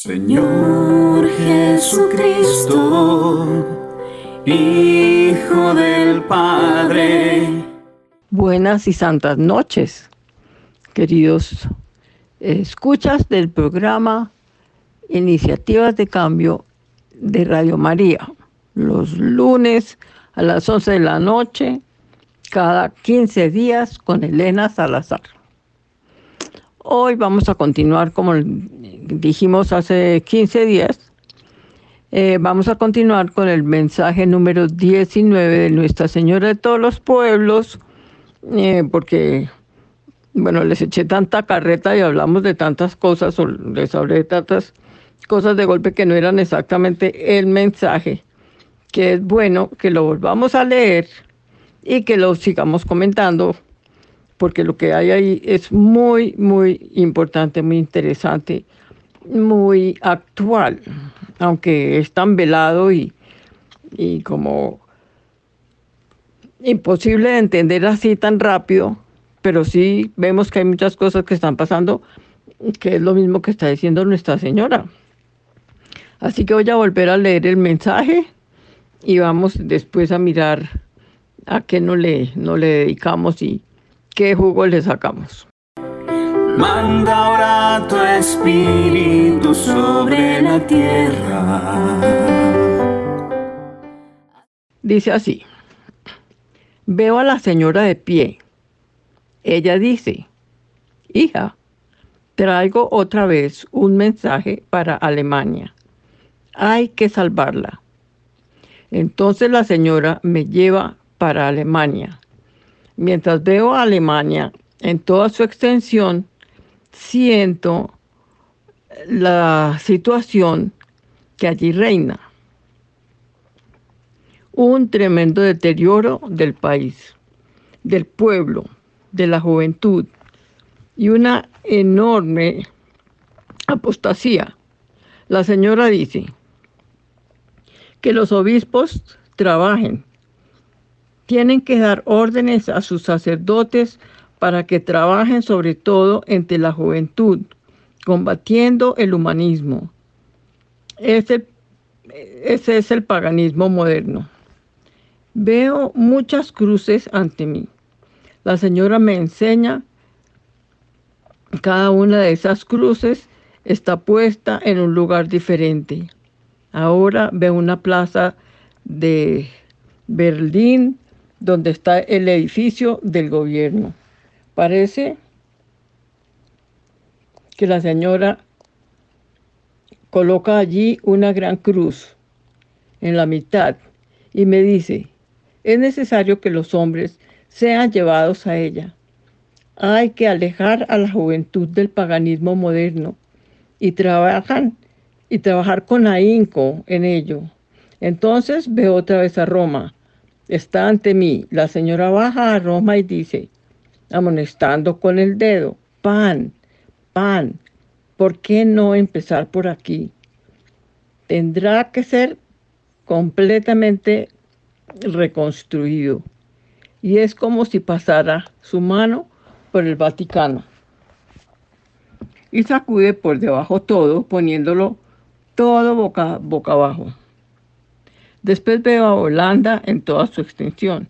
Señor Jesucristo, Hijo del Padre. Buenas y santas noches, queridos escuchas del programa Iniciativas de Cambio de Radio María, los lunes a las 11 de la noche, cada 15 días con Elena Salazar. Hoy vamos a continuar, como dijimos hace 15 días, eh, vamos a continuar con el mensaje número 19 de Nuestra Señora de todos los pueblos, eh, porque, bueno, les eché tanta carreta y hablamos de tantas cosas, o les hablé de tantas cosas de golpe que no eran exactamente el mensaje, que es bueno que lo volvamos a leer y que lo sigamos comentando porque lo que hay ahí es muy, muy importante, muy interesante, muy actual, aunque es tan velado y, y como imposible de entender así tan rápido, pero sí vemos que hay muchas cosas que están pasando, que es lo mismo que está diciendo Nuestra Señora. Así que voy a volver a leer el mensaje y vamos después a mirar a qué no le, no le dedicamos y qué jugo le sacamos. Manda ahora tu espíritu sobre la tierra. Dice así, veo a la señora de pie. Ella dice, hija, traigo otra vez un mensaje para Alemania. Hay que salvarla. Entonces la señora me lleva para Alemania mientras veo a Alemania en toda su extensión, siento la situación que allí reina. Un tremendo deterioro del país, del pueblo, de la juventud y una enorme apostasía. La señora dice que los obispos trabajen tienen que dar órdenes a sus sacerdotes para que trabajen sobre todo entre la juventud, combatiendo el humanismo. Ese, ese es el paganismo moderno. Veo muchas cruces ante mí. La señora me enseña cada una de esas cruces está puesta en un lugar diferente. Ahora veo una plaza de Berlín, donde está el edificio del gobierno. Parece que la señora coloca allí una gran cruz en la mitad y me dice, es necesario que los hombres sean llevados a ella. Hay que alejar a la juventud del paganismo moderno y trabajan y trabajar con ahínco en ello. Entonces veo otra vez a Roma está ante mí. La señora baja a Roma y dice, amonestando con el dedo, pan, pan, ¿por qué no empezar por aquí? Tendrá que ser completamente reconstruido. Y es como si pasara su mano por el Vaticano. Y sacude por debajo todo, poniéndolo todo boca, boca abajo. Después veo a Holanda en toda su extensión.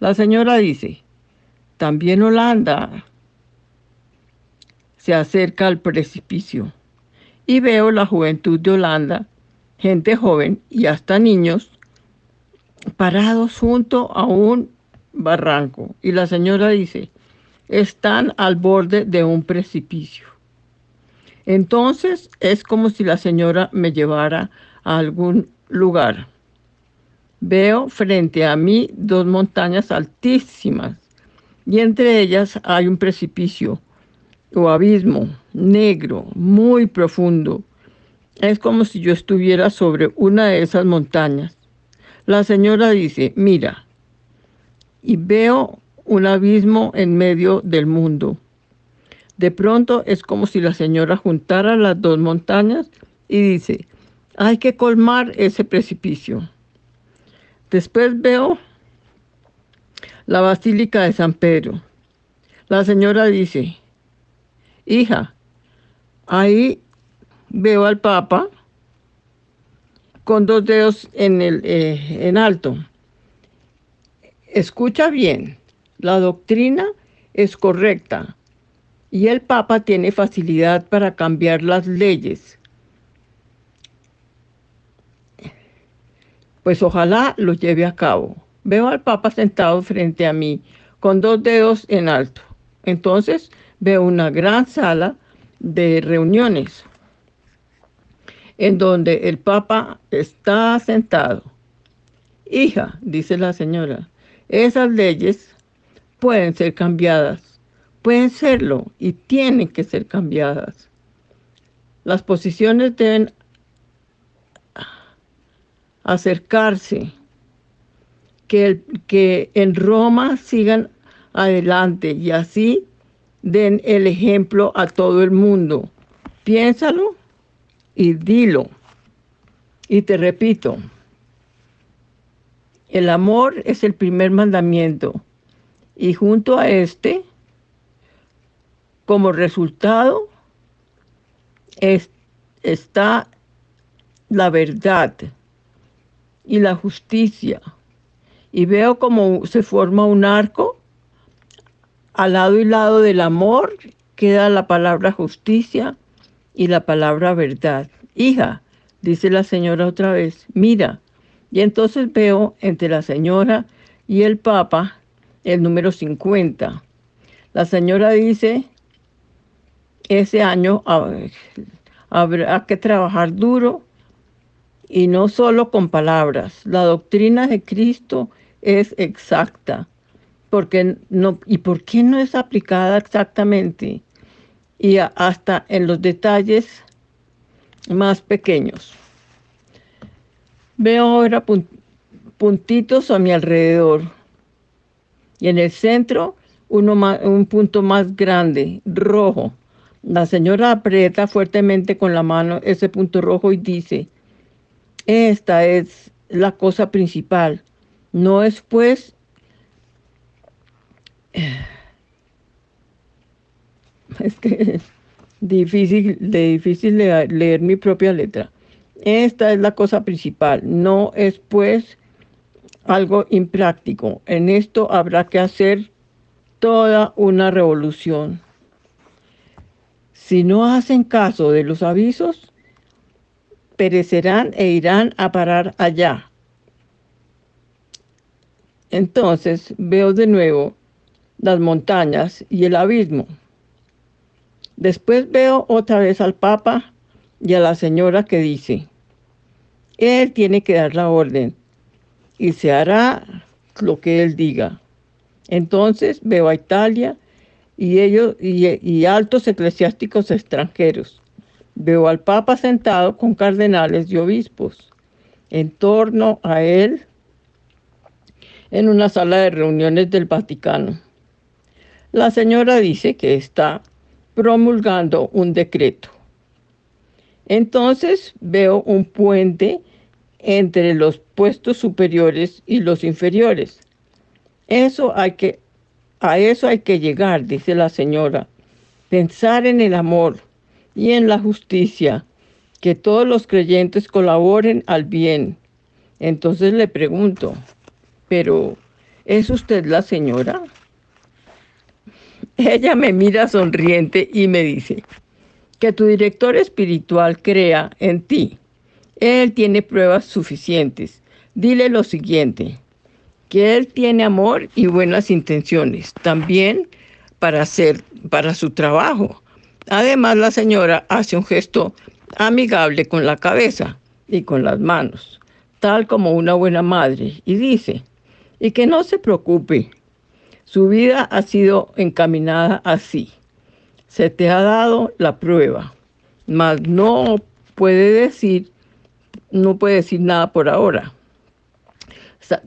La señora dice, también Holanda se acerca al precipicio. Y veo la juventud de Holanda, gente joven y hasta niños, parados junto a un barranco. Y la señora dice, están al borde de un precipicio. Entonces es como si la señora me llevara a algún lugar. Veo frente a mí dos montañas altísimas y entre ellas hay un precipicio o abismo negro, muy profundo. Es como si yo estuviera sobre una de esas montañas. La señora dice, mira, y veo un abismo en medio del mundo. De pronto es como si la señora juntara las dos montañas y dice, hay que colmar ese precipicio. Después veo la Basílica de San Pedro. La señora dice, hija, ahí veo al Papa con dos dedos en, el, eh, en alto. Escucha bien, la doctrina es correcta y el Papa tiene facilidad para cambiar las leyes. Pues ojalá lo lleve a cabo. Veo al Papa sentado frente a mí con dos dedos en alto. Entonces veo una gran sala de reuniones en donde el Papa está sentado. Hija, dice la señora, esas leyes pueden ser cambiadas, pueden serlo y tienen que ser cambiadas. Las posiciones deben acercarse, que, que en Roma sigan adelante y así den el ejemplo a todo el mundo. Piénsalo y dilo. Y te repito, el amor es el primer mandamiento y junto a este, como resultado, está la verdad y la justicia. Y veo como se forma un arco al lado y lado del amor queda la palabra justicia y la palabra verdad. Hija, dice la señora otra vez, mira. Y entonces veo entre la señora y el papa el número 50. La señora dice, ese año habrá que trabajar duro y no solo con palabras. La doctrina de Cristo es exacta porque no, ¿y por qué no es aplicada exactamente? Y hasta en los detalles más pequeños. Veo ahora puntitos a mi alrededor. Y en el centro, uno un punto más grande, rojo. La señora aprieta fuertemente con la mano ese punto rojo y dice, esta es la cosa principal. No es pues es que es difícil, de difícil leer, leer mi propia letra. Esta es la cosa principal, no es pues algo impráctico. En esto habrá que hacer toda una revolución. Si no hacen caso de los avisos, perecerán e irán a parar allá. Entonces veo de nuevo las montañas y el abismo. Después veo otra vez al Papa y a la señora que dice, Él tiene que dar la orden y se hará lo que Él diga. Entonces veo a Italia y ellos y, y altos eclesiásticos extranjeros. Veo al Papa sentado con cardenales y obispos en torno a él en una sala de reuniones del Vaticano. La señora dice que está promulgando un decreto. Entonces veo un puente entre los puestos superiores y los inferiores. Eso hay que, a eso hay que llegar, dice la señora. Pensar en el amor y en la justicia, que todos los creyentes colaboren al bien. Entonces le pregunto, pero ¿es usted la señora? Ella me mira sonriente y me dice, que tu director espiritual crea en ti. Él tiene pruebas suficientes. Dile lo siguiente, que él tiene amor y buenas intenciones, también para hacer para su trabajo. Además, la señora hace un gesto amigable con la cabeza y con las manos, tal como una buena madre, y dice, y que no se preocupe, su vida ha sido encaminada así. Se te ha dado la prueba, mas no puede decir, no puede decir nada por ahora.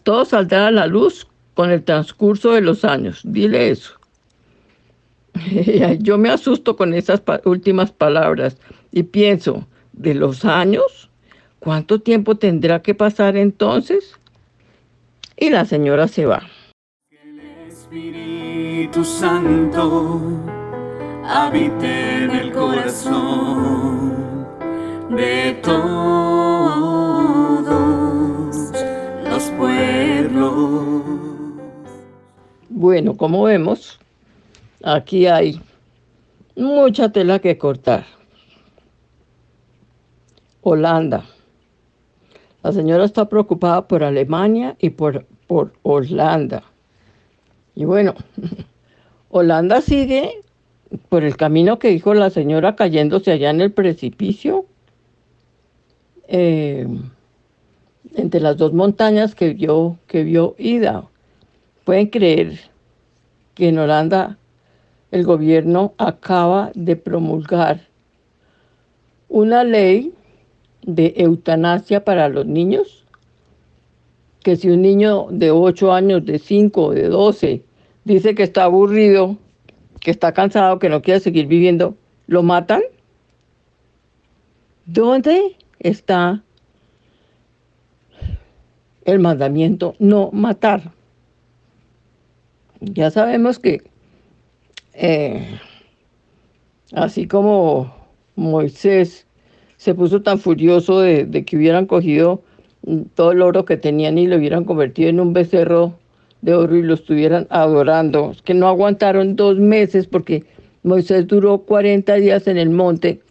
Todo saldrá a la luz con el transcurso de los años. Dile eso. Yo me asusto con esas últimas palabras y pienso, ¿de los años? ¿Cuánto tiempo tendrá que pasar entonces? Y la señora se va. Espíritu Santo habite en el corazón de todos los pueblos. Bueno, como vemos, aquí hay mucha tela que cortar. Holanda. La señora está preocupada por Alemania y por, por Holanda. Y bueno, Holanda sigue por el camino que dijo la señora cayéndose allá en el precipicio, eh, entre las dos montañas que vio, que vio Ida. Pueden creer que en Holanda el gobierno acaba de promulgar una ley de eutanasia para los niños, que si un niño de 8 años, de 5, de 12, dice que está aburrido, que está cansado, que no quiere seguir viviendo, lo matan. ¿Dónde está el mandamiento no matar? Ya sabemos que eh, así como Moisés se puso tan furioso de, que hubieran cogido todo el oro que tenían y lo hubieran convertido en un becerro de oro y lo estuvieran adorando, que no aguantaron dos meses porque Moisés duró 40 días en el monte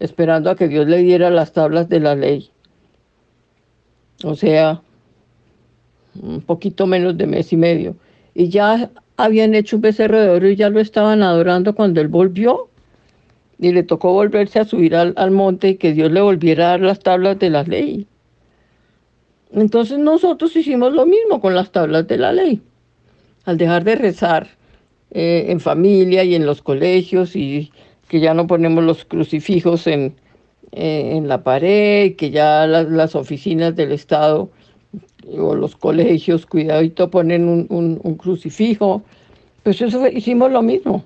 esperando a que Dios le diera las tablas de la ley. O sea, un poquito menos de mes y medio. Y ya habían hecho un becerro de oro y ya lo estaban adorando cuando él volvió. Y le tocó volverse a subir al, al monte y que Dios le volviera a dar las tablas de la ley. Entonces nosotros hicimos lo mismo con las tablas de la ley. Al dejar de rezar eh, en familia y en los colegios y que ya no ponemos los crucifijos en, eh, en la pared, que ya las, las, oficinas del Estado o los colegios, cuidadito, ponen un, un, un crucifijo. Pues eso fue, hicimos lo mismo.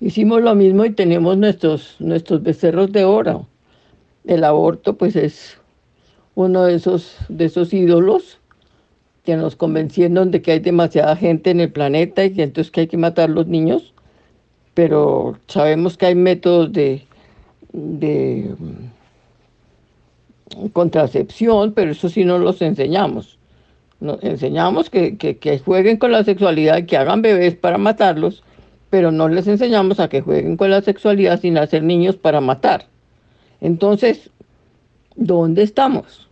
Hicimos lo mismo y tenemos nuestros, nuestros becerros de oro. El aborto pues es uno de esos, de esos ídolos que nos convencieron de que hay demasiada gente en el planeta y que entonces que hay que matar a los niños, pero sabemos que hay métodos de, de mm, contracepción, pero eso sí no los enseñamos. Nos enseñamos que, que, que jueguen con la sexualidad y que hagan bebés para matarlos, pero no les enseñamos a que jueguen con la sexualidad sin hacer niños para matar. Entonces, ¿dónde estamos?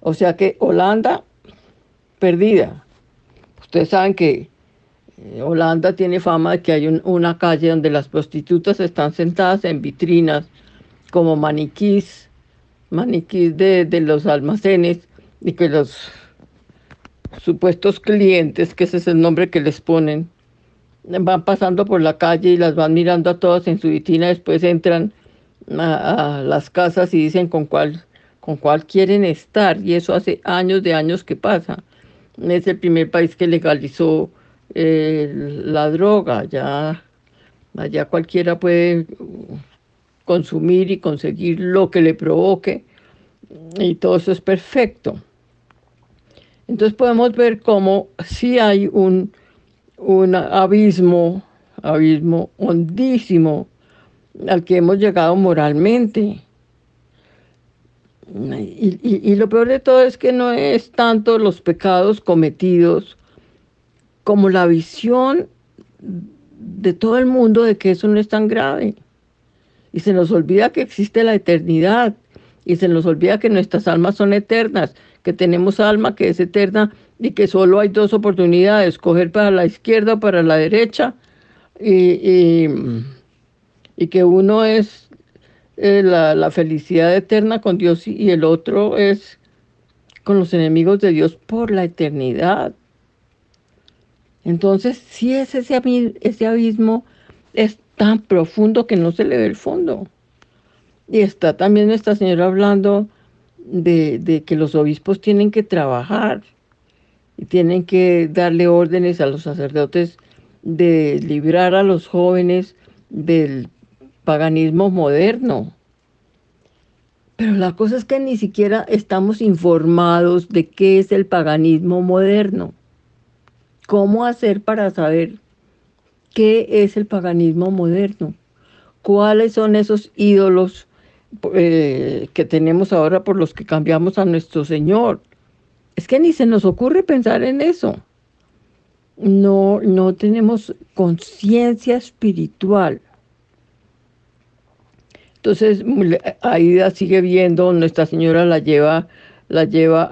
O sea que Holanda, perdida. Ustedes saben que eh, Holanda tiene fama de que hay un, una calle donde las prostitutas están sentadas en vitrinas como maniquís, maniquís de, de los almacenes y que los supuestos clientes, que ese es el nombre que les ponen, van pasando por la calle y las van mirando a todas en su vitrina, después entran a, las casas y dicen con cuál, con cuál quieren estar, y eso hace años de años que pasa. Es el primer país que legalizó eh, la droga, ya allá cualquiera puede consumir y conseguir lo que le provoque, y todo eso es perfecto. Entonces podemos ver cómo sí hay un, un abismo, abismo hondísimo al que hemos llegado moralmente. Y, y, y, lo peor de todo es que no es tanto los pecados cometidos como la visión de todo el mundo de que eso no es tan grave. Y se nos olvida que existe la eternidad. Y se nos olvida que nuestras almas son eternas, que tenemos alma que es eterna y que solo hay dos oportunidades, coger para la izquierda o para la derecha. Y, y, que uno es eh, la, la, felicidad eterna con Dios y el otro es con los enemigos de Dios por la eternidad. Entonces, si es ese, ese abismo es tan profundo que no se le ve el fondo. Y está también nuestra señora hablando de, de que los obispos tienen que trabajar y tienen que darle órdenes a los sacerdotes de librar a los jóvenes del paganismo moderno. Pero la cosa es que ni siquiera estamos informados de qué es el paganismo moderno. ¿Cómo hacer para saber qué es el paganismo moderno? ¿Cuáles son esos ídolos eh, que tenemos ahora por los que cambiamos a nuestro Señor. Es que ni se nos ocurre pensar en eso. No, no tenemos conciencia espiritual. Entonces, Aida sigue viendo, Nuestra Señora la lleva, la lleva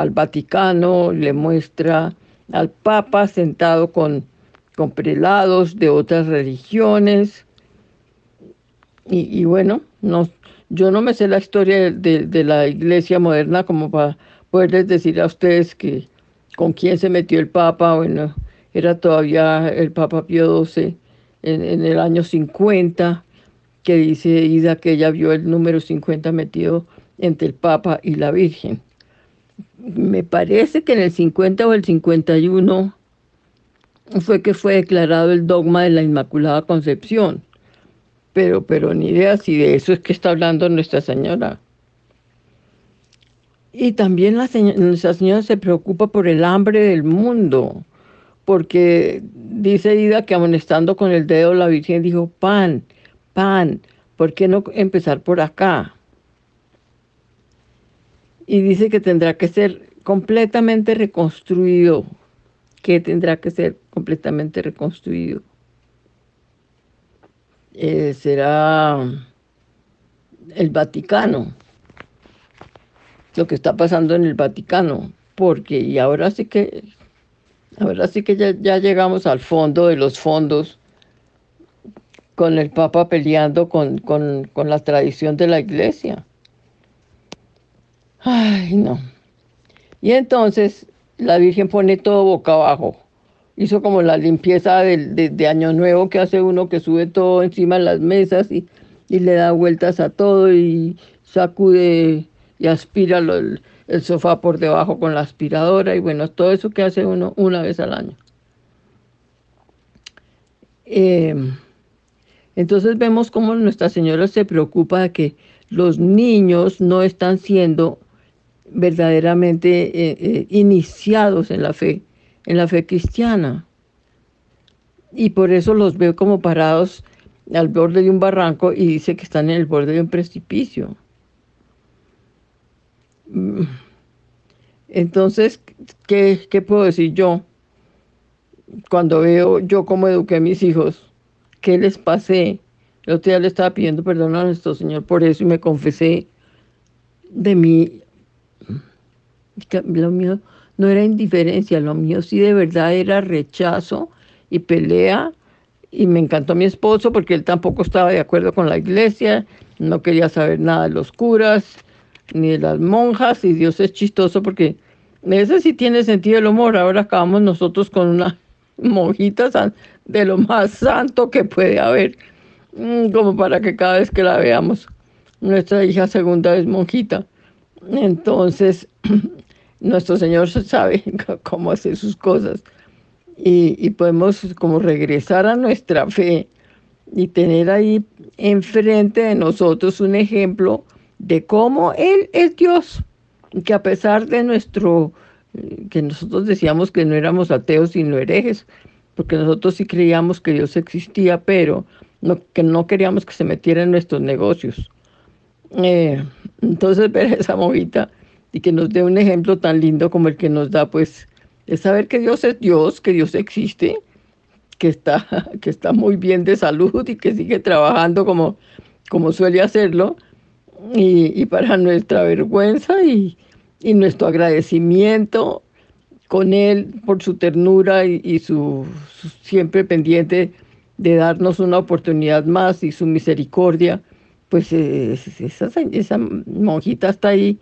al Vaticano, le muestra al Papa sentado con, con prelados de otras religiones. Y, bueno, no, yo no me sé la historia de, de, la iglesia moderna como para poderles decir a ustedes que con quién se metió el Papa. Bueno, era todavía el Papa Pío XII en, en el año 50 que dice Ida que ella vio el número 50 metido entre el Papa y la Virgen. Me parece que en el 50 o el 51 fue que fue declarado el dogma de la Inmaculada Concepción. Pero, pero ni idea si de eso es que está hablando Nuestra Señora. Y también la Señora se preocupa por el hambre del mundo, porque dice Ida que amonestando con el dedo la Virgen dijo, pan, pan, ¿por qué no empezar por acá? Y dice que tendrá que ser completamente reconstruido, que tendrá que ser completamente reconstruido. Eh, será el Vaticano, lo que está pasando en el Vaticano, porque y ahora sí que, ahora sí que ya, ya llegamos al fondo de los fondos con el Papa peleando con, con, con la tradición de la iglesia. Ay, no. Y entonces la Virgen pone todo boca abajo. Hizo como la limpieza de, Año Nuevo que hace uno que sube todo encima de las mesas y, le da vueltas a todo y sacude y aspira el, sofá por debajo con la aspiradora y bueno, todo eso que hace uno una vez al año. Eh, entonces vemos cómo Nuestra Señora se preocupa de que los niños no están siendo verdaderamente eh, eh, iniciados en la fe, en la fe cristiana. Y por eso los veo como parados al borde de un barranco y dice que están en el borde de un precipicio. Entonces, ¿qué, qué puedo decir yo? Cuando veo yo cómo eduqué a mis hijos, ¿qué les pasé? El otro día le estaba pidiendo perdón a nuestro Señor por eso y me confesé de mí. Lo mío no era indiferencia, lo mío sí de verdad era rechazo y pelea. Y me encantó mi esposo porque él tampoco estaba de acuerdo con la iglesia, no quería saber nada de los curas ni de las monjas. Y Dios es chistoso porque ese sí tiene sentido el humor. Ahora acabamos nosotros con una monjita de lo más santo que puede haber, mm, como para que cada vez que la veamos, nuestra hija segunda es monjita. Entonces, nuestro Señor sabe cómo hacer sus cosas y, y podemos como regresar a nuestra fe y tener ahí enfrente de nosotros un ejemplo de cómo Él es Dios, que a pesar de nuestro que nosotros decíamos que no éramos ateos sino herejes, porque nosotros sí creíamos que Dios existía, pero que no queríamos que se metiera en nuestros negocios. Eh, entonces ver esa movita y que nos dé un ejemplo tan lindo como el que nos da, pues, es saber que Dios es Dios, que Dios existe, que está, que está muy bien de salud y que sigue trabajando como, como suele hacerlo, y, y para nuestra vergüenza y, y nuestro agradecimiento con Él por su ternura y, su, siempre pendiente de darnos una oportunidad más y su misericordia, pues esa, esa, monjita está ahí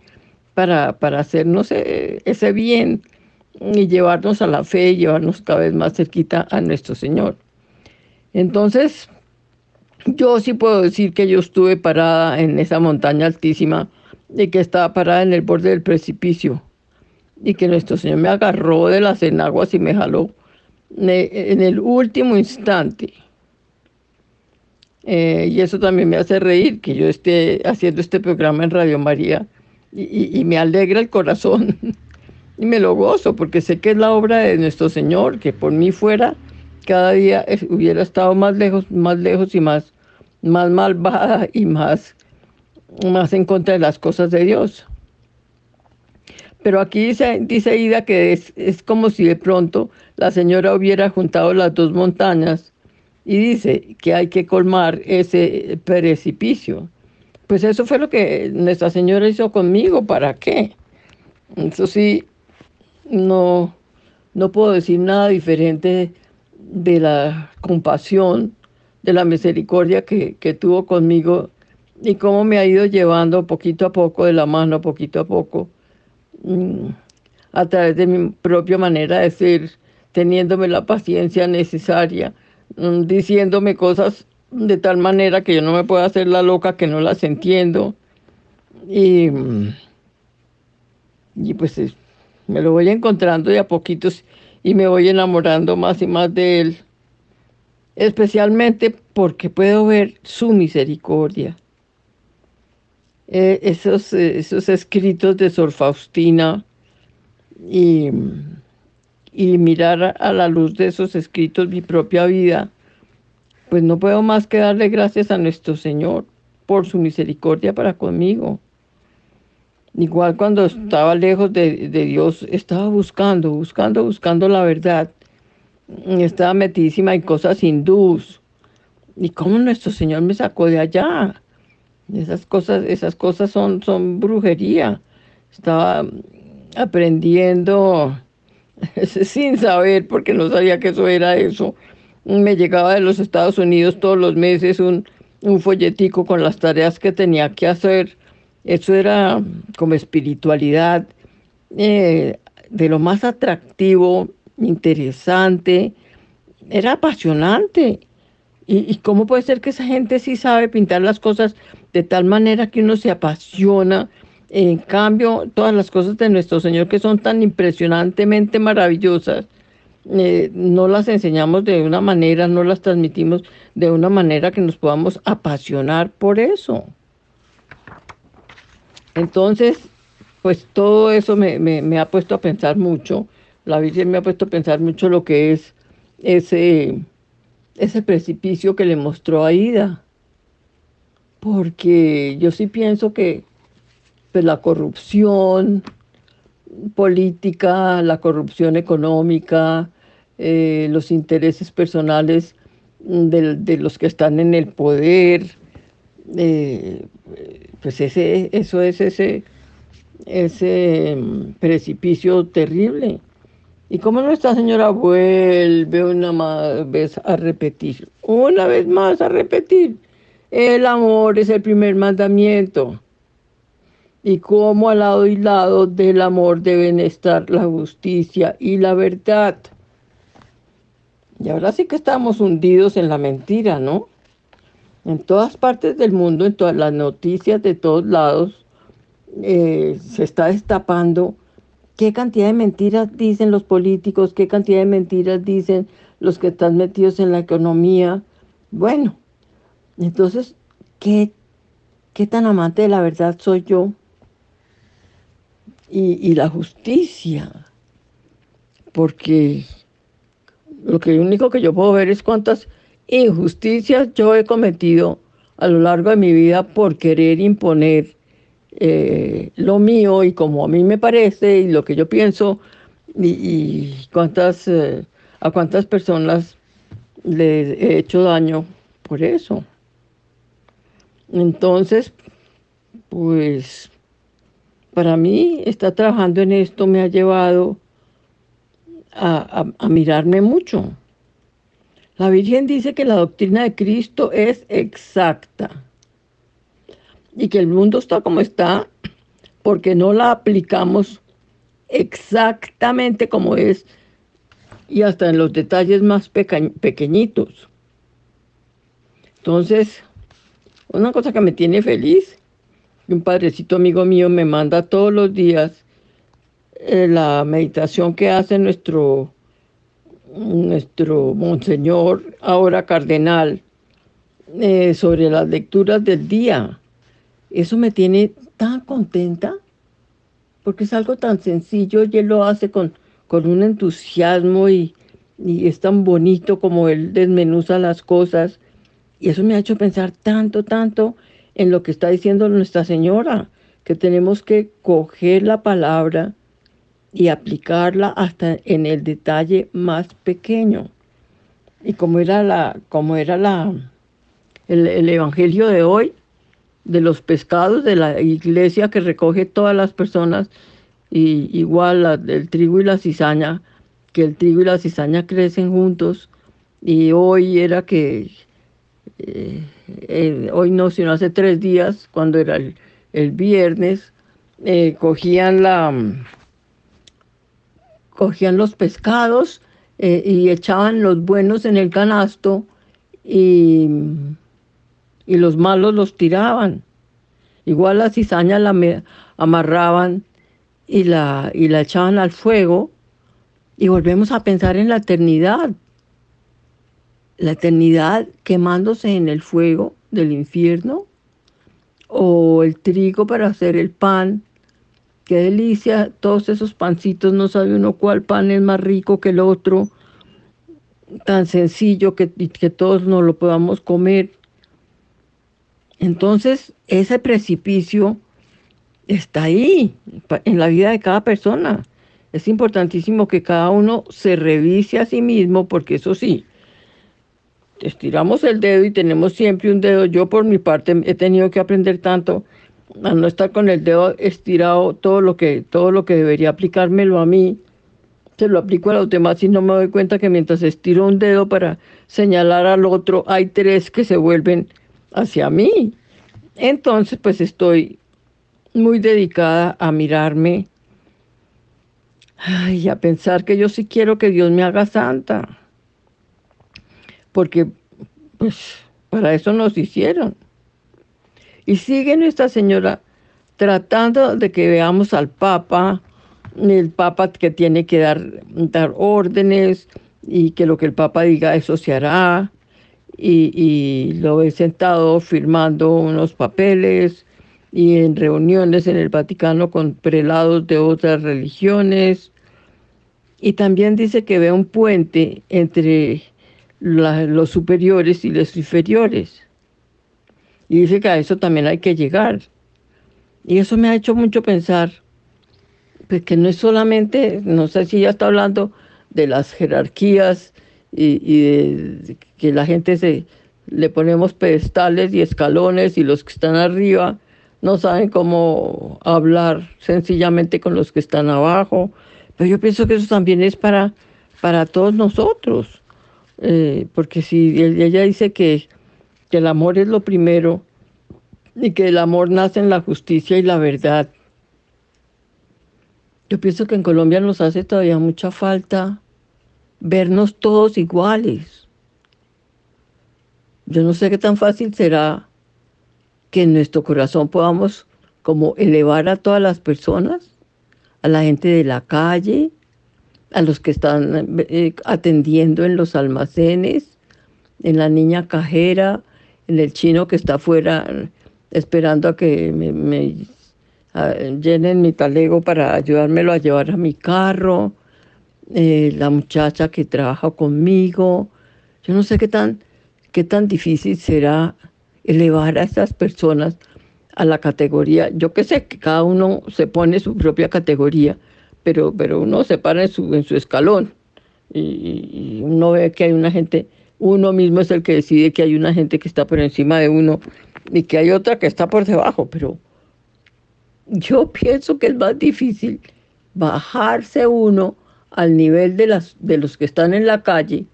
para, para hacernos ese bien y llevarnos a la fe y llevarnos cada vez más cerquita a nuestro Señor. Entonces, yo sí puedo decir que yo estuve parada en esa montaña altísima y que estaba parada en el borde del precipicio y que nuestro Señor me agarró de las enaguas y me jaló en el último instante. Eh, y eso también me hace reír que yo esté haciendo este programa en Radio María y, me alegra el corazón y me lo gozo porque sé que es la obra de nuestro Señor, que por mí fuera cada día hubiera estado más lejos, más lejos y más, más malvada y más más en contra de las cosas de Dios. Pero aquí dice, dice Ida que es, es como si de pronto la señora hubiera juntado las dos montañas y dice que hay que colmar ese precipicio. Pues eso fue lo que Nuestra Señora hizo conmigo, ¿para qué? Eso sí, no, no puedo decir nada diferente de la compasión, de la misericordia que, que tuvo conmigo y cómo me ha ido llevando poquito a poco, de la mano, poquito a poco, mm, a través de mi propia manera de ser, teniéndome la paciencia necesaria, mm, diciéndome cosas de tal manera que yo no me puedo hacer la loca, que no las entiendo. Y, mm, y pues me lo voy encontrando de a poquitos y me voy enamorando más y más de él, especialmente porque puedo ver su misericordia. Eh, esos, eh, esos escritos de Sor Faustina y, y mirar a la luz de esos escritos mi propia vida, pues no puedo más que darle gracias a nuestro Señor por su misericordia para conmigo. Igual cuando estaba lejos de, de, Dios, estaba buscando, buscando, buscando la verdad. Estaba metidísima en cosas hindús. ¿Y cómo nuestro Señor me sacó de allá? Esas cosas, esas cosas son, son brujería. Estaba aprendiendo sin saber, porque no sabía que eso era eso. Me llegaba de los Estados Unidos todos los meses un, un folletico con las tareas que tenía que hacer. Eso era como espiritualidad eh, de lo más atractivo, interesante, era apasionante. ¿Y, cómo puede ser que esa gente sí sabe pintar las cosas de tal manera que uno se apasiona? En cambio, todas las cosas de nuestro Señor que son tan impresionantemente maravillosas, eh, no las enseñamos de una manera, no las transmitimos de una manera que nos podamos apasionar por eso. Entonces, pues todo eso me, me, ha puesto a pensar mucho, la Virgen me ha puesto a pensar mucho lo que es ese ese precipicio que le mostró a Ida. Porque yo sí pienso que pues, la corrupción política, la corrupción económica, eh, los intereses personales de, los que están en el poder, eh, pues ese, eso es ese, ese mm, precipicio terrible. Y como nuestra señora vuelve una vez a repetir, una vez más a repetir, el amor es el primer mandamiento. Y como al lado y lado del amor deben estar la justicia y la verdad. Y ahora sí que estamos hundidos en la mentira, ¿no? En todas partes del mundo, en todas las noticias de todos lados, eh, se está destapando qué cantidad de mentiras dicen los políticos, qué cantidad de mentiras dicen los que están metidos en la economía. Bueno, entonces, ¿qué, qué tan amante de la verdad soy yo? Y, y la justicia, porque lo que único que yo puedo ver es cuántas injusticias yo he cometido a lo largo de mi vida por querer imponer eh, lo mío y como a mí me parece y lo que yo pienso y, cuántas, eh, a cuántas personas les he hecho daño por eso. Entonces, pues para mí estar trabajando en esto me ha llevado a, a mirarme mucho. La Virgen dice que la doctrina de Cristo es exacta y que el mundo está como está porque no la aplicamos exactamente como es y hasta en los detalles más pequeñitos. Entonces, una cosa que me tiene feliz, un padrecito amigo mío me manda todos los días eh, la meditación que hace nuestro, nuestro monseñor, ahora cardenal, eh, sobre las lecturas del día. Eso me tiene tan contenta porque es algo tan sencillo y él lo hace con, con un entusiasmo y, y es tan bonito como él desmenuza las cosas. Y eso me ha hecho pensar tanto, tanto en lo que está diciendo Nuestra Señora, que tenemos que coger la palabra y aplicarla hasta en el detalle más pequeño. Y como era la, como era la, el, evangelio de hoy, de los pescados de la iglesia que recoge todas las personas, y igual la, el trigo y la cizaña, que el trigo y la cizaña crecen juntos, y hoy era que, eh, hoy no, sino hace tres días, cuando era el, viernes, eh, cogían la cogían los pescados eh, y echaban los buenos en el canasto y, y los malos los tiraban. Igual la cizaña la amarraban y la, y la echaban al fuego y volvemos a pensar en la eternidad. La eternidad quemándose en el fuego del infierno o el trigo para hacer el pan qué delicia, todos esos pancitos, no sabe uno cuál pan es más rico que el otro, tan sencillo que, que todos nos lo podamos comer. Entonces, ese precipicio está ahí, en la vida de cada persona. Es importantísimo que cada uno se revise a sí mismo, porque eso sí, estiramos el dedo y tenemos siempre un dedo. Yo por mi parte he tenido que aprender tanto a no estar con el dedo estirado, todo lo que, todo lo que debería aplicármelo a mí, se lo aplico a los demás y no me doy cuenta que mientras estiro un dedo para señalar al otro, hay tres que se vuelven hacia mí. Entonces, pues estoy muy dedicada a mirarme y a pensar que yo sí quiero que Dios me haga santa. Porque, pues, para eso nos hicieron. Y sigue Nuestra Señora tratando de que veamos al Papa, el Papa que tiene que dar, dar órdenes y que lo que el Papa diga eso se hará. Y, lo ve sentado firmando unos papeles y en reuniones en el Vaticano con prelados de otras religiones. Y también dice que ve un puente entre los superiores y los inferiores. Y dice que a eso también hay que llegar. Y eso me ha hecho mucho pensar, pues que no es solamente, no sé si ya está hablando de las jerarquías y, de que la gente se le ponemos pedestales y escalones y los que están arriba no saben cómo hablar sencillamente con los que están abajo. Pero yo pienso que eso también es para, para todos nosotros. Eh, porque si ella dice que que el amor es lo primero y que el amor nace en la justicia y la verdad. Yo pienso que en Colombia nos hace todavía mucha falta vernos todos iguales. Yo no sé qué tan fácil será que en nuestro corazón podamos como elevar a todas las personas, a la gente de la calle, a los que están eh, atendiendo en los almacenes, en la niña cajera, el chino que está afuera esperando a que me, llenen mi talego para ayudármelo a llevar a mi carro, eh, la muchacha que trabaja conmigo. Yo no sé qué tan, qué tan difícil será elevar a esas personas a la categoría. Yo que sé que cada uno se pone su propia categoría, pero, pero uno se para en su, en su escalón y, y uno ve que hay una gente uno mismo es el que decide que hay una gente que está por encima de uno y que hay otra que está por debajo, pero yo pienso que es más difícil bajarse uno al nivel de, las, de los que están en la calle,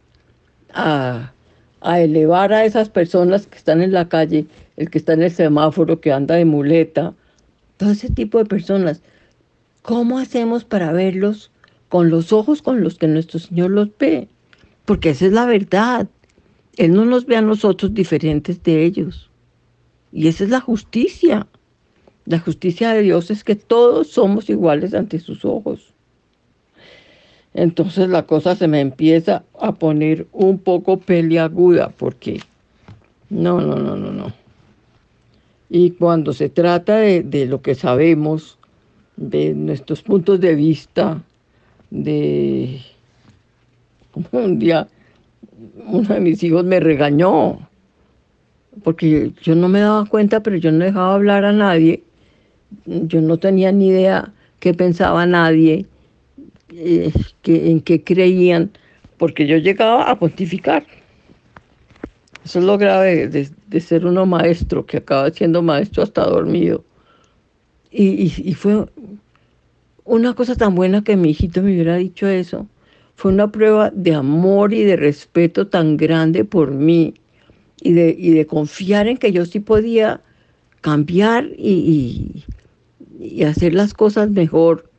a, a elevar a esas personas que están en la calle, el que está en el semáforo, que anda de muleta, todo ese tipo de personas. ¿Cómo hacemos para verlos con los ojos con los que nuestro Señor los ve? Porque esa es la verdad. Él no nos ve a nosotros diferentes de ellos. Y esa es la justicia. La justicia de Dios es que todos somos iguales ante sus ojos. Entonces la cosa se me empieza a poner un poco peliaguda porque no, no, no, no, no. Y cuando se trata de, de lo que sabemos, de nuestros puntos de vista, de un día uno de mis hijos me regañó. porque yo no me daba cuenta, pero yo no dejaba hablar a nadie, yo no tenía ni idea qué pensaba nadie, eh, en qué creían, porque yo llegaba a pontificar. Eso es lo grave de, ser uno maestro, que acaba siendo maestro hasta dormido. Y, y, fue una cosa tan buena que mi hijito me hubiera dicho eso. Fue una prueba de amor y de respeto tan grande por mí y de, y de confiar en que yo sí podía cambiar y, y hacer las cosas mejor,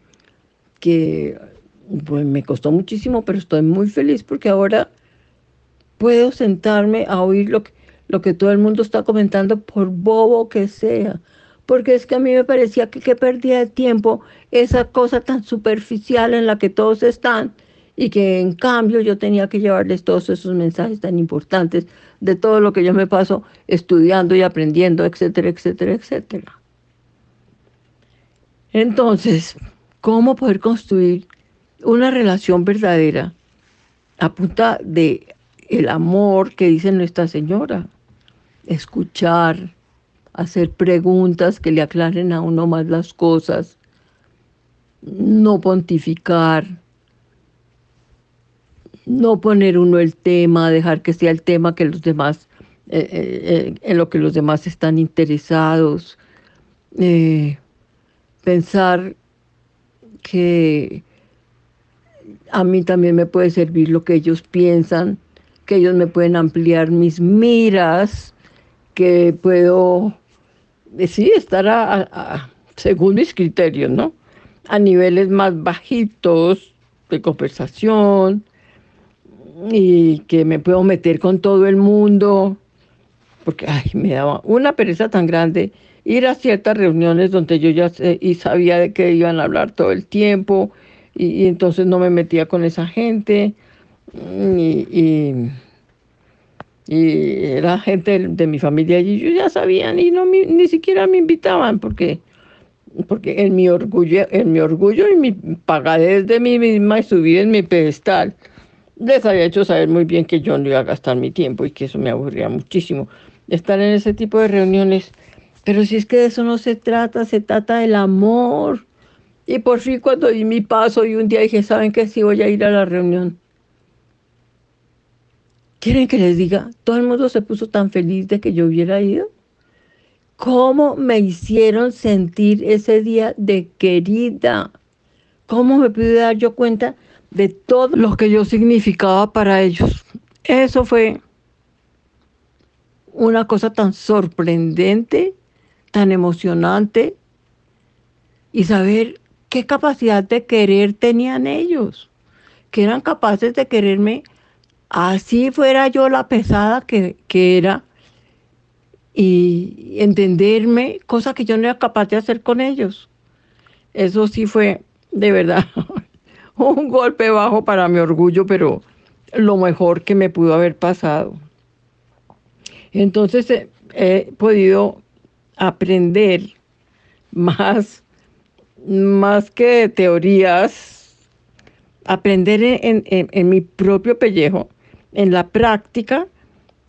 que pues, me costó muchísimo, pero estoy muy feliz porque ahora puedo sentarme a oír lo que, lo que todo el mundo está comentando, por bobo que sea. Porque es que a mí me parecía que, que perdía de tiempo esa cosa tan superficial en la que todos están y que en cambio yo tenía que llevarles todos esos mensajes tan importantes de todo lo que yo me paso estudiando y aprendiendo, etcétera, etcétera, etcétera. Entonces, ¿cómo poder construir una relación verdadera a punta de el amor que dice Nuestra Señora? Escuchar, hacer preguntas que le aclaren a uno más las cosas, no pontificar, no poner uno el tema, dejar que sea el tema que los demás, eh, eh, eh, en lo que los demás están interesados, pensar que a mí también me puede servir lo que ellos piensan, que ellos me pueden ampliar mis miras, que puedo, sí, estar a, según mis criterios, ¿no? A niveles más bajitos de conversación, y que me puedo meter con todo el mundo, porque ay, me daba una pereza tan grande ir a ciertas reuniones donde yo ya sé, y sabía de qué iban a hablar todo el tiempo y, entonces no me metía con esa gente y, era gente de, mi familia y yo ya sabían y no ni siquiera me invitaban porque porque en mi orgullo en mi orgullo y mi pagadez de mí misma y subir en mi pedestal les había hecho saber muy bien que yo no iba a gastar mi tiempo y que eso me aburría muchísimo estar en ese tipo de reuniones. Pero si es que de eso no se trata, se trata del amor. Y por fin cuando di mi paso y un día dije, ¿saben qué? Sí voy a ir a la reunión. ¿Quieren que les diga? Todo el mundo se puso tan feliz de que yo hubiera ido. ¿Cómo me hicieron sentir ese día de querida? ¿Cómo me pude dar yo cuenta de todo lo que yo significaba para ellos. Eso fue una cosa tan sorprendente, tan emocionante, y saber qué capacidad de querer tenían ellos, que eran capaces de quererme así fuera yo la pesada que, que era, y entenderme, cosa que yo no era capaz de hacer con ellos. Eso sí fue de verdad un golpe bajo para mi orgullo, pero lo mejor que me pudo haber pasado. Entonces eh, he podido aprender más, más que teorías, aprender en, mi propio pellejo, en la práctica,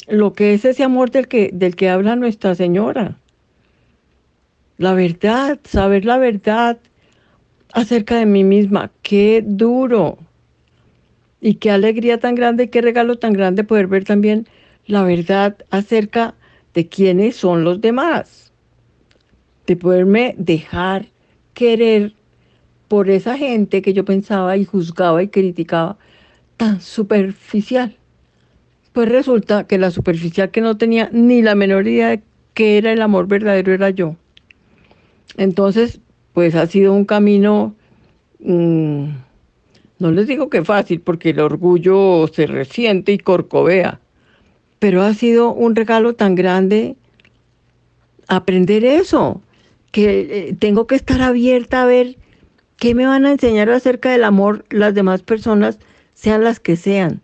lo que es ese amor del que, del que habla Nuestra Señora. La verdad, saber la verdad, acerca de mí misma. Qué duro. Y qué alegría tan grande y qué regalo tan grande poder ver también la verdad acerca de quiénes son los demás. De poderme dejar querer por esa gente que yo pensaba y juzgaba y criticaba tan superficial. Pues resulta que la superficial que no tenía ni la menor idea de qué era el amor verdadero era yo. Entonces, pues ha sido un camino, mm, no les digo que fácil, porque el orgullo se resiente y corcovea, pero ha sido un regalo tan grande aprender eso, que eh, tengo que estar abierta a ver qué me van a enseñar acerca del amor las demás personas, sean las que sean.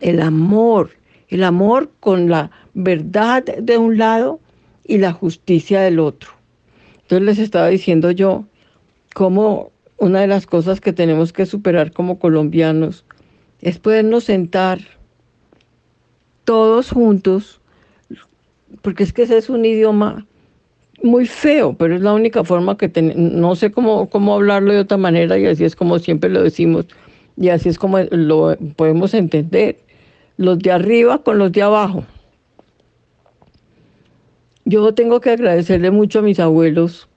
El amor, el amor con la verdad de un lado y la justicia del otro. Entonces les estaba diciendo yo cómo una de las cosas que tenemos que superar como colombianos es podernos sentar todos juntos porque es que ese es un idioma muy feo, pero es la única forma que tenemos, no sé cómo, cómo hablarlo de otra manera y así es como siempre lo decimos y así es como lo podemos entender, los de arriba con los de abajo. Yo tengo que agradecerle mucho a mis abuelos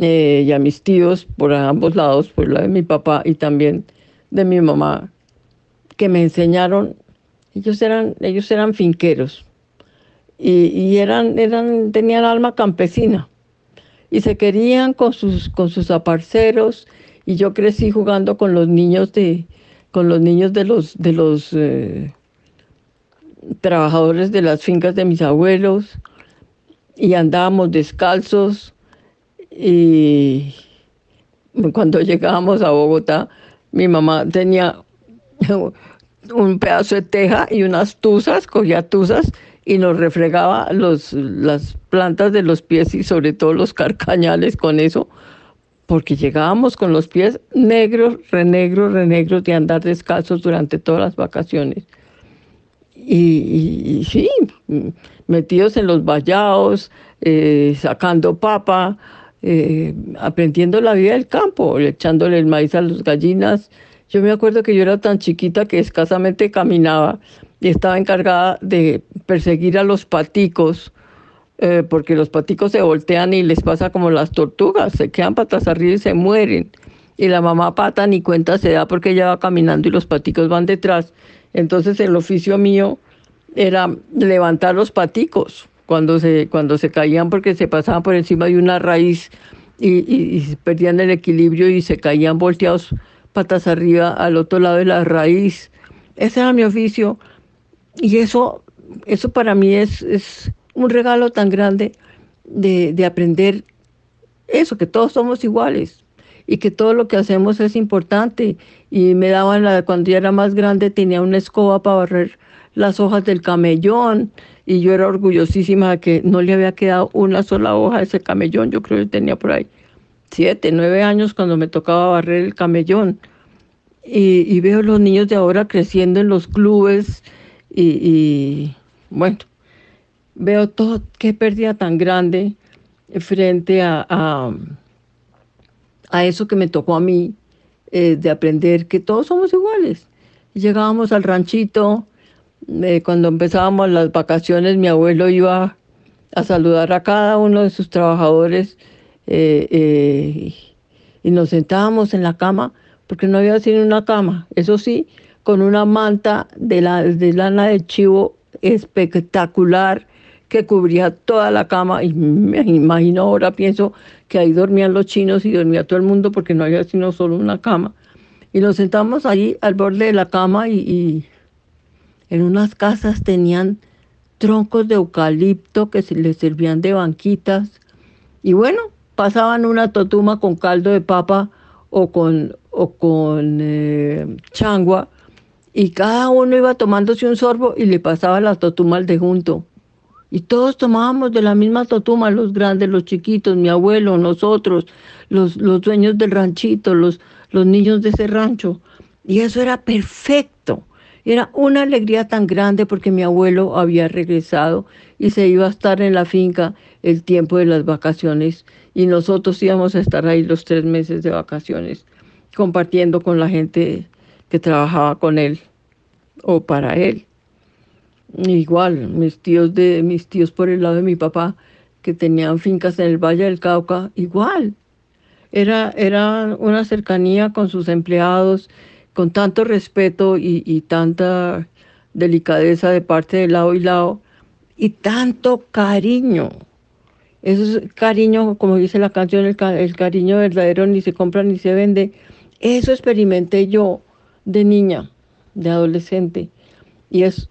eh, y a mis tíos por ambos lados, por la de mi papá y también de mi mamá, que me enseñaron, ellos eran, ellos eran finqueros y, eran, eran, tenían alma campesina y se querían con sus, con sus aparceros y yo crecí jugando con los niños de, con los niños de los, de los eh, trabajadores de las fincas de mis abuelos y andábamos descalzos y cuando llegábamos a Bogotá mi mamá tenía un pedazo de teja y unas tuzas, cogía tuzas y nos refregaba los, las plantas de los pies y sobre todo los carcañales con eso, porque llegábamos con los pies negros, renegros, renegros de andar descalzos durante todas las vacaciones. Y, sí, metidos en los vallados, eh, sacando papa, eh, aprendiendo la vida del campo, echándole el maíz a las gallinas. Yo me acuerdo que yo era tan chiquita que escasamente caminaba y estaba encargada de perseguir a los paticos, eh, porque los paticos se voltean y les pasa como las tortugas, se quedan patas arriba y se mueren. Y la mamá pata ni cuenta se da porque ella va caminando y los paticos van detrás. Entonces el oficio mío era levantar los paticos cuando se, cuando se caían porque se pasaban por encima de una raíz y, perdían el equilibrio y se caían volteados patas arriba al otro lado de la raíz. Ese era mi oficio y eso, eso para mí es, es un regalo tan grande de, de aprender eso, que todos somos iguales y que todo lo que hacemos es importante. Y me daban, la, cuando yo era más grande, tenía una escoba para barrer las hojas del camellón y yo era orgullosísima de que no le había quedado una sola hoja a ese camellón. Yo creo que tenía por ahí siete, nueve años cuando me tocaba barrer el camellón. Y, veo los niños de ahora creciendo en los clubes y, bueno, veo todo, qué pérdida tan grande frente a, a, eso que me tocó a mí, eh, de aprender que todos somos iguales. Llegábamos al ranchito, cuando empezábamos las vacaciones, mi abuelo iba a saludar a cada uno de sus trabajadores eh, eh, y nos sentábamos en la cama, porque no había sino una cama, eso sí, con una manta de, la, de lana de chivo espectacular que cubría toda la cama y me imagino ahora, pienso que ahí dormían los chinos y dormía todo el mundo porque no había sino solo una cama. Y nos sentamos allí al borde de la cama y en unas casas tenían troncos de eucalipto que se les servían de banquitas. Y bueno, pasaban una totuma con caldo de papa o con, o con eh, changua y cada uno iba tomándose un sorbo y le pasaba la totuma al de junto. Y todos tomábamos de la misma totuma, los grandes, los chiquitos, mi abuelo, nosotros, los, los dueños del ranchito, los, los niños de ese rancho. Y eso era perfecto. Era una alegría tan grande porque mi abuelo había regresado y se iba a estar en la finca el tiempo de las vacaciones y nosotros íbamos a estar ahí los tres meses de vacaciones compartiendo con la gente que trabajaba con él o para él. Igual, mis tíos de mis tíos por el lado de mi papá que tenían fincas en el Valle del Cauca, igual. Era, era una cercanía con sus empleados con tanto respeto y, tanta delicadeza de parte de lado y lado y tanto cariño. Eso es cariño, como dice la canción, el, cariño verdadero ni se compra ni se vende. Eso experimenté yo de niña, de adolescente. Y es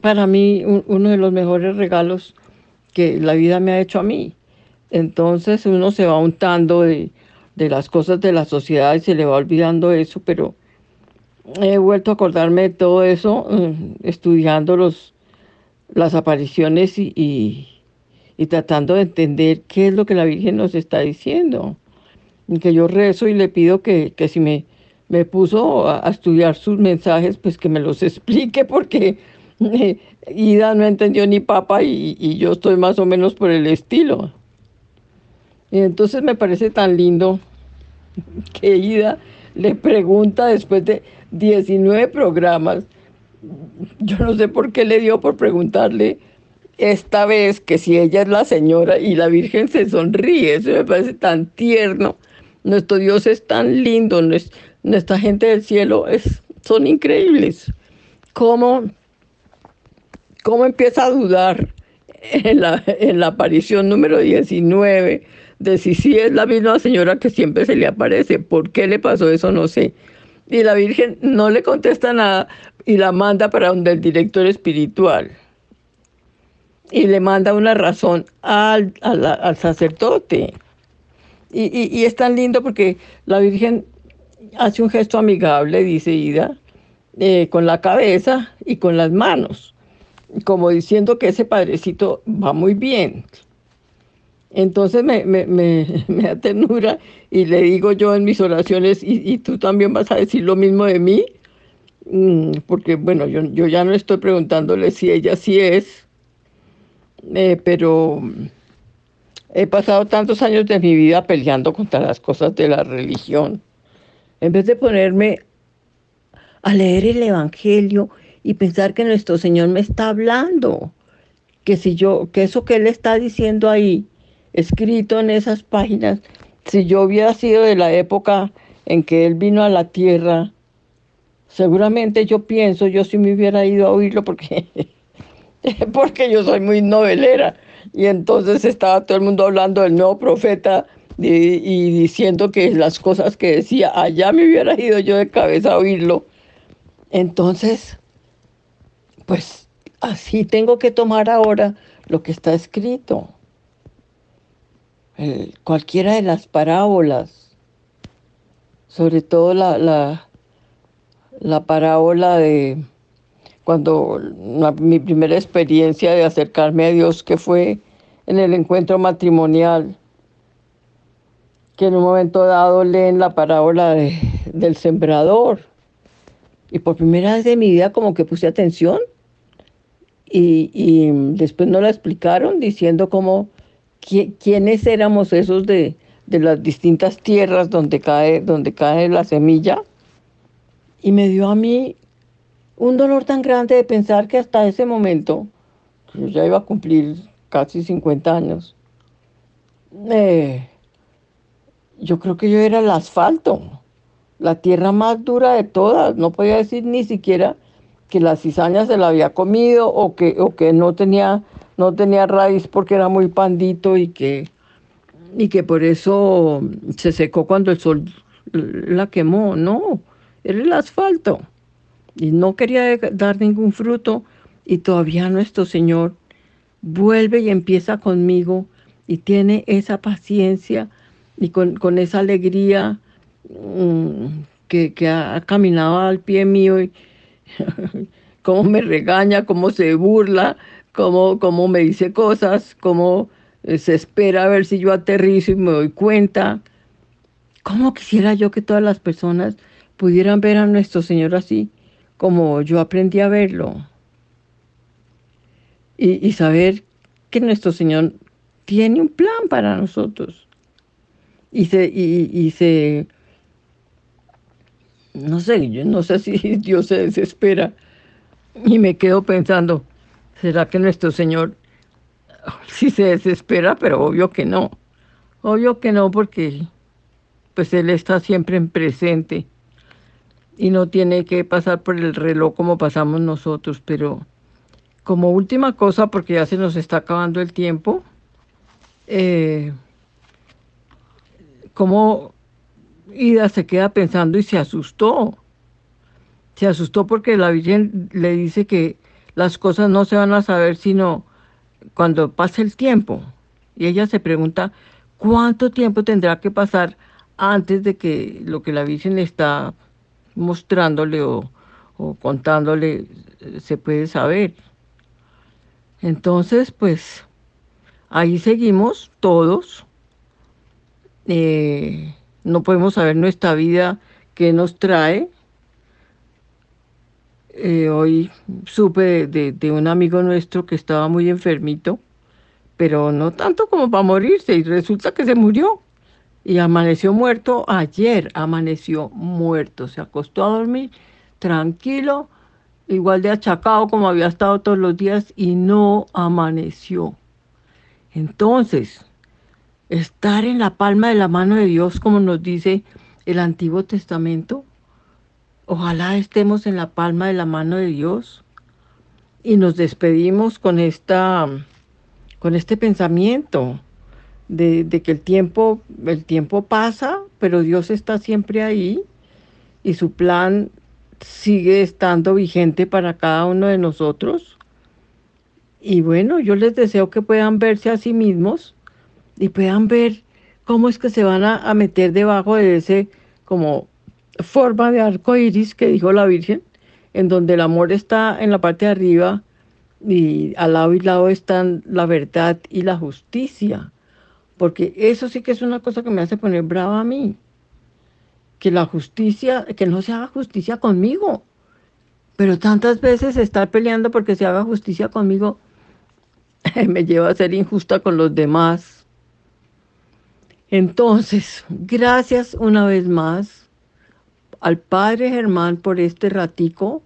para mí uno de los mejores regalos que la vida me ha hecho a mí. Entonces uno se va untando de, de las cosas de la sociedad y se le va olvidando eso, pero he vuelto a acordarme de todo eso mm, estudiando los, las apariciones y, tratando de entender qué es lo que la Virgen nos está diciendo. Y que yo rezo y le pido que, si me, me puso a, estudiar sus mensajes, pues que me los explique porque Ida no entendió ni papa y, yo estoy más o menos por el estilo. Y entonces me parece tan lindo que Ida le pregunta después de 19 programas, yo no sé por qué le dio por preguntarle esta vez que si ella es la señora y la Virgen se sonríe, eso me parece tan tierno. Nuestro Dios es tan lindo, nuestra gente del cielo es, son increíbles. ¿Cómo, cómo empieza a dudar en la, en la aparición número 19 de si sí es la misma señora que siempre se le aparece? ¿Por qué le pasó eso? No sé. Y la Virgen no le contesta nada y la manda para donde el director espiritual y le manda una razón al, al, sacerdote. Y, y, es tan lindo porque la Virgen hace un gesto amigable, dice Ida, eh, con la cabeza y con las manos, como diciendo que ese padrecito va muy bien. Entonces me, me, me, me da y le digo yo en mis oraciones, y, y, tú también vas a decir lo mismo de mí, mm, porque bueno, yo, yo ya no estoy preguntándole si ella sí es, eh, pero he pasado tantos años de mi vida peleando contra las cosas de la religión. En vez de ponerme a leer el Evangelio y pensar que nuestro Señor me está hablando, que si yo, que eso que Él está diciendo ahí, escrito en esas páginas, si yo hubiera sido de la época en que Él vino a la tierra, seguramente yo pienso, yo sí me hubiera ido a oírlo porque porque yo soy muy novelera. Y entonces estaba todo el mundo hablando del nuevo profeta y, diciendo que las cosas que decía, allá me hubiera ido yo de cabeza a oírlo. Entonces, pues así tengo que tomar ahora lo que está escrito. cualquiera de las parábolas, sobre todo la, la, la parábola de cuando mi primera experiencia de acercarme a Dios, que fue en el encuentro matrimonial, que en un momento dado leen la parábola del sembrador. Y por primera vez de mi vida como que puse atención y, después no la explicaron diciendo como quiénes éramos esos de, de, las distintas tierras donde cae, donde cae la semilla. Y me dio a mí un dolor tan grande de pensar que hasta ese momento, yo ya iba a cumplir casi 50 años, eh, yo creo que yo era el asfalto, la tierra más dura de todas. No podía decir ni siquiera que la cizaña se la había comido o que, o que no, tenía, no tenía raíz porque era muy pandito y que, y que por eso se secó cuando el sol la quemó. No, era el asfalto y no quería dar ningún fruto y todavía nuestro Señor vuelve y empieza conmigo y tiene esa paciencia y con, esa alegría mm, que, ha, caminado al pie mío cómo me regaña, cómo se burla, cómo, cómo me dice cosas, cómo eh, se espera a ver si yo aterrizo y me doy cuenta. ¿Cómo quisiera yo que todas las personas pudieran ver a nuestro Señor así? como yo aprendí a verlo y, saber que nuestro Señor tiene un plan para nosotros. Y se, y, se, no sé, yo no sé si Dios se desespera y me quedo pensando, ¿será que nuestro Señor sí se desespera? Pero obvio que no, obvio que no porque pues Él está siempre en presente y no tiene que pasar por el reloj como pasamos nosotros, pero como última cosa, porque ya se nos está acabando el tiempo, eh, como Ida se queda pensando y se asustó. Se asustó porque la Virgen le dice que las cosas no se van a saber sino cuando pase el tiempo. Y ella se pregunta cuánto tiempo tendrá que pasar antes de que lo que la Virgen le está mostrándole o, contándole se puede saber. Entonces, pues ahí seguimos todos. Eh, no podemos saber nuestra vida qué nos trae. Eh, hoy supe de, de, un amigo nuestro que estaba muy enfermito, pero no tanto como para morirse, y resulta que se murió. Y amaneció muerto ayer, amaneció muerto, se acostó a dormir tranquilo, igual de achacado como había estado todos los días y no amaneció. Entonces, estar en la palma de la mano de Dios, como nos dice el Antiguo Testamento, ojalá estemos en la palma de la mano de Dios. Y nos despedimos con esta con este pensamiento de, de, que el tiempo, el tiempo pasa, pero Dios está siempre ahí y su plan sigue estando vigente para cada uno de nosotros. Y bueno, yo les deseo que puedan verse a sí mismos y puedan ver cómo es que se van a, meter debajo de ese como forma de arco iris que dijo la Virgen, en donde el amor está en la parte de arriba y al lado y lado están la verdad y la justicia. Porque eso sí que es una cosa que me hace poner brava a mí que la justicia, que no se haga justicia conmigo. Pero tantas veces estar peleando porque se haga justicia conmigo me lleva a ser injusta con los demás. Entonces, gracias una vez más al Padre Germán por este ratico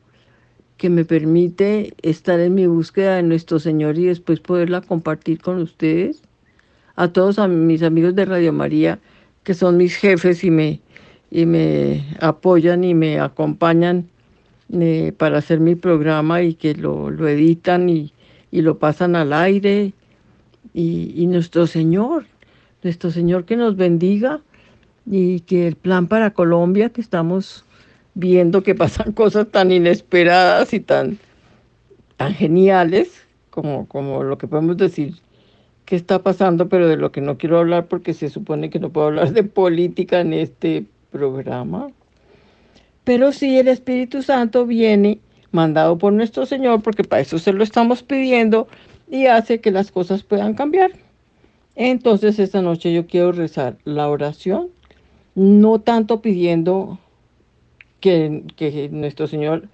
que me permite estar en mi búsqueda de nuestro Señor y después poderla compartir con ustedes. A todos a mis amigos de Radio María, que son mis jefes y me y me apoyan y me acompañan eh, para hacer mi programa y que lo, editan y, lo pasan al aire. Y, nuestro Señor, nuestro Señor que nos bendiga y que el plan para Colombia que estamos viendo que pasan cosas tan inesperadas y tan, tan geniales como, como lo que podemos decir que está pasando, pero de lo que no quiero hablar porque se supone que no puedo hablar de política en este programa. Pero si el Espíritu Santo viene mandado por nuestro Señor, porque para eso se lo estamos pidiendo, y hace que las cosas puedan cambiar. Entonces esta noche yo quiero rezar la oración, no tanto pidiendo que, nuestro Señor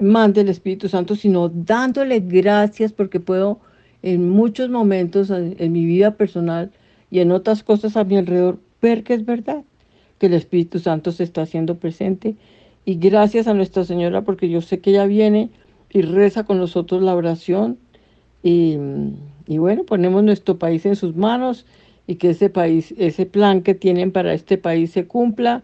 mande el Espíritu Santo, sino dándole gracias porque puedo en muchos momentos en mi vida personal y en otras cosas a mi alrededor ver que es verdad que el Espíritu Santo se está haciendo presente. Y gracias a Nuestra Señora, porque yo sé que ella viene y reza con nosotros la oración. Y, y bueno, ponemos nuestro país en sus manos y que ese país, ese plan que tienen para este país se cumpla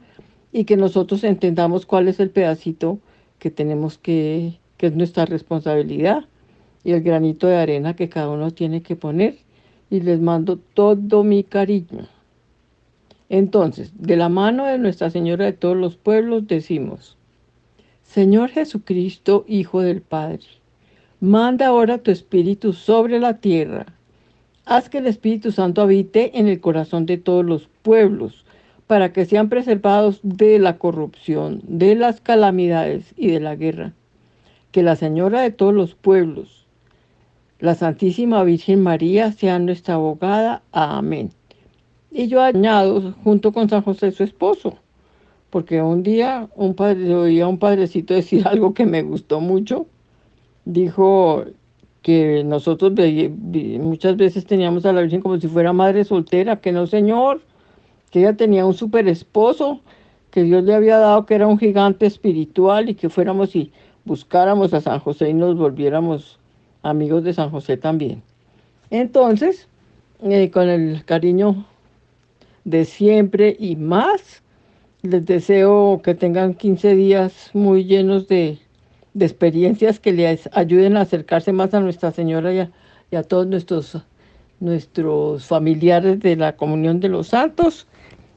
y que nosotros entendamos cuál es el pedacito que tenemos que, que es nuestra responsabilidad y el granito de arena que cada uno tiene que poner. Y les mando todo mi cariño. Entonces, de la mano de Nuestra Señora de todos los pueblos decimos, Señor Jesucristo, Hijo del Padre, manda ahora tu Espíritu sobre la tierra. Haz que el Espíritu Santo habite en el corazón de todos los pueblos, para que sean preservados de la corrupción, de las calamidades y de la guerra. Que la Señora de todos los pueblos, la Santísima Virgen María, sea nuestra abogada. Amén. Y yo añado, junto con San José, su esposo, porque un día un padre, oía a un padrecito decir algo que me gustó mucho. Dijo que nosotros muchas veces teníamos a la Virgen como si fuera madre soltera, que no, señor, que ella tenía un super esposo, que Dios le había dado que era un gigante espiritual y que fuéramos y buscáramos a San José y nos volviéramos amigos de San José también. Entonces, eh, con el cariño de siempre y más. Les deseo que tengan 15 días muy llenos de, experiencias que les ayuden a acercarse más a Nuestra Señora y a, todos nuestros, nuestros familiares de la comunión de los santos.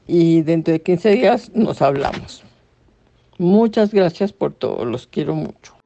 Y dentro de 15 días nos hablamos. Muchas gracias por todo, los quiero mucho.